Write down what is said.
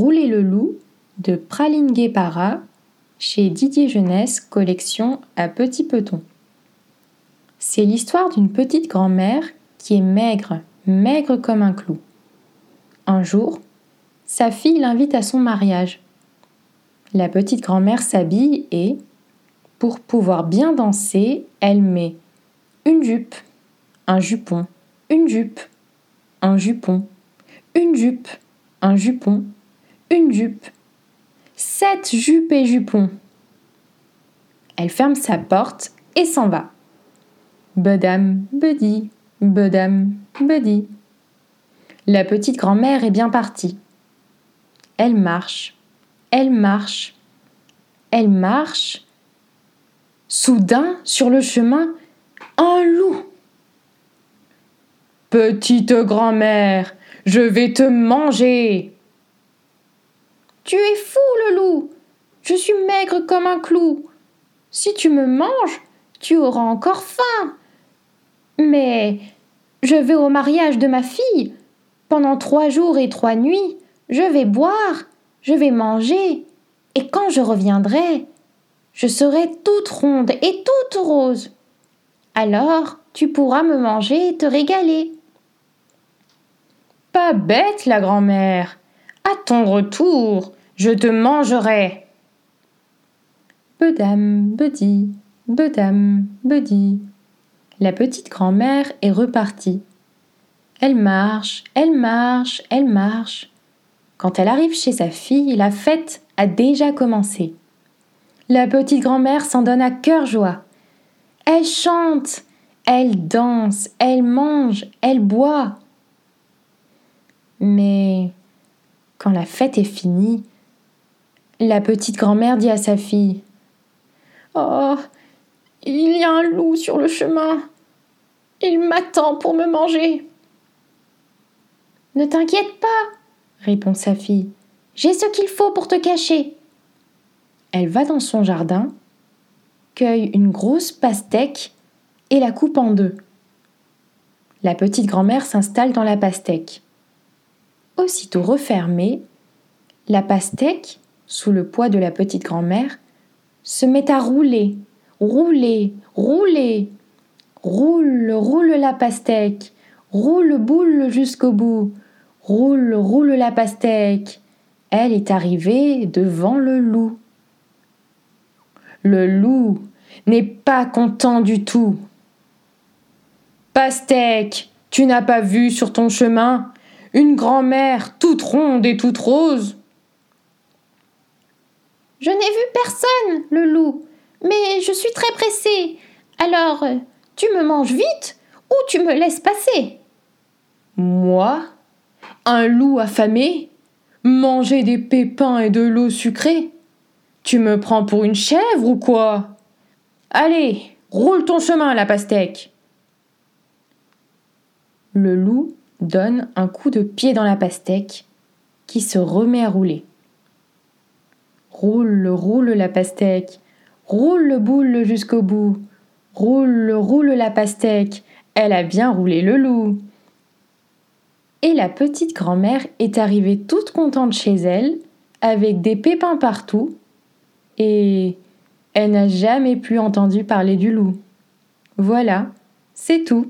Rouler le loup de Praline Guépara chez Didier Jeunesse, collection à Petit Peton. C'est l'histoire d'une petite grand-mère qui est maigre, maigre comme un clou. Un jour, sa fille l'invite à son mariage. La petite grand-mère s'habille et, pour pouvoir bien danser, elle met une jupe, un jupon, une jupe, un jupon, une jupe, un jupon, une jupe, sept jupes et jupons. Elle ferme sa porte et s'en va. Bedam, bedi, bedam, bedi. La petite grand-mère est bien partie. Elle marche, elle marche, elle marche. Soudain, sur le chemin, un loup. Petite grand-mère, je vais te manger. Tu es fou, le loup. Je suis maigre comme un clou. Si tu me manges, tu auras encore faim. Mais je vais au mariage de ma fille. Pendant trois jours et trois nuits, je vais boire, je vais manger. Et quand je reviendrai, je serai toute ronde et toute rose. Alors tu pourras me manger et te régaler. Pas bête, la grand-mère. À ton retour, je te mangerai. Bedam, bedi, bedam, bedi. La petite grand-mère est repartie. Elle marche, elle marche, elle marche. Quand elle arrive chez sa fille, la fête a déjà commencé. La petite grand-mère s'en donne à cœur joie. Elle chante, elle danse, elle mange, elle boit. Mais quand la fête est finie, la petite grand-mère dit à sa fille Oh, il y a un loup sur le chemin. Il m'attend pour me manger. Ne t'inquiète pas, répond sa fille. J'ai ce qu'il faut pour te cacher. Elle va dans son jardin, cueille une grosse pastèque et la coupe en deux. La petite grand-mère s'installe dans la pastèque. Aussitôt refermée, la pastèque, sous le poids de la petite grand-mère, se met à rouler, rouler, rouler. Roule, roule la pastèque, roule boule jusqu'au bout, roule, roule la pastèque. Elle est arrivée devant le loup. Le loup n'est pas content du tout. Pastèque, tu n'as pas vu sur ton chemin une grand-mère toute ronde et toute rose. Je n'ai vu personne, le loup, mais je suis très pressée. Alors, tu me manges vite ou tu me laisses passer? Moi Un loup affamé Manger des pépins et de l'eau sucrée. Tu me prends pour une chèvre ou quoi? Allez, roule ton chemin, la pastèque. Le loup donne un coup de pied dans la pastèque qui se remet à rouler. Roule, roule la pastèque, roule le boule jusqu'au bout, roule, roule la pastèque, elle a bien roulé le loup. Et la petite grand-mère est arrivée toute contente chez elle, avec des pépins partout, et elle n'a jamais plus entendu parler du loup. Voilà, c'est tout.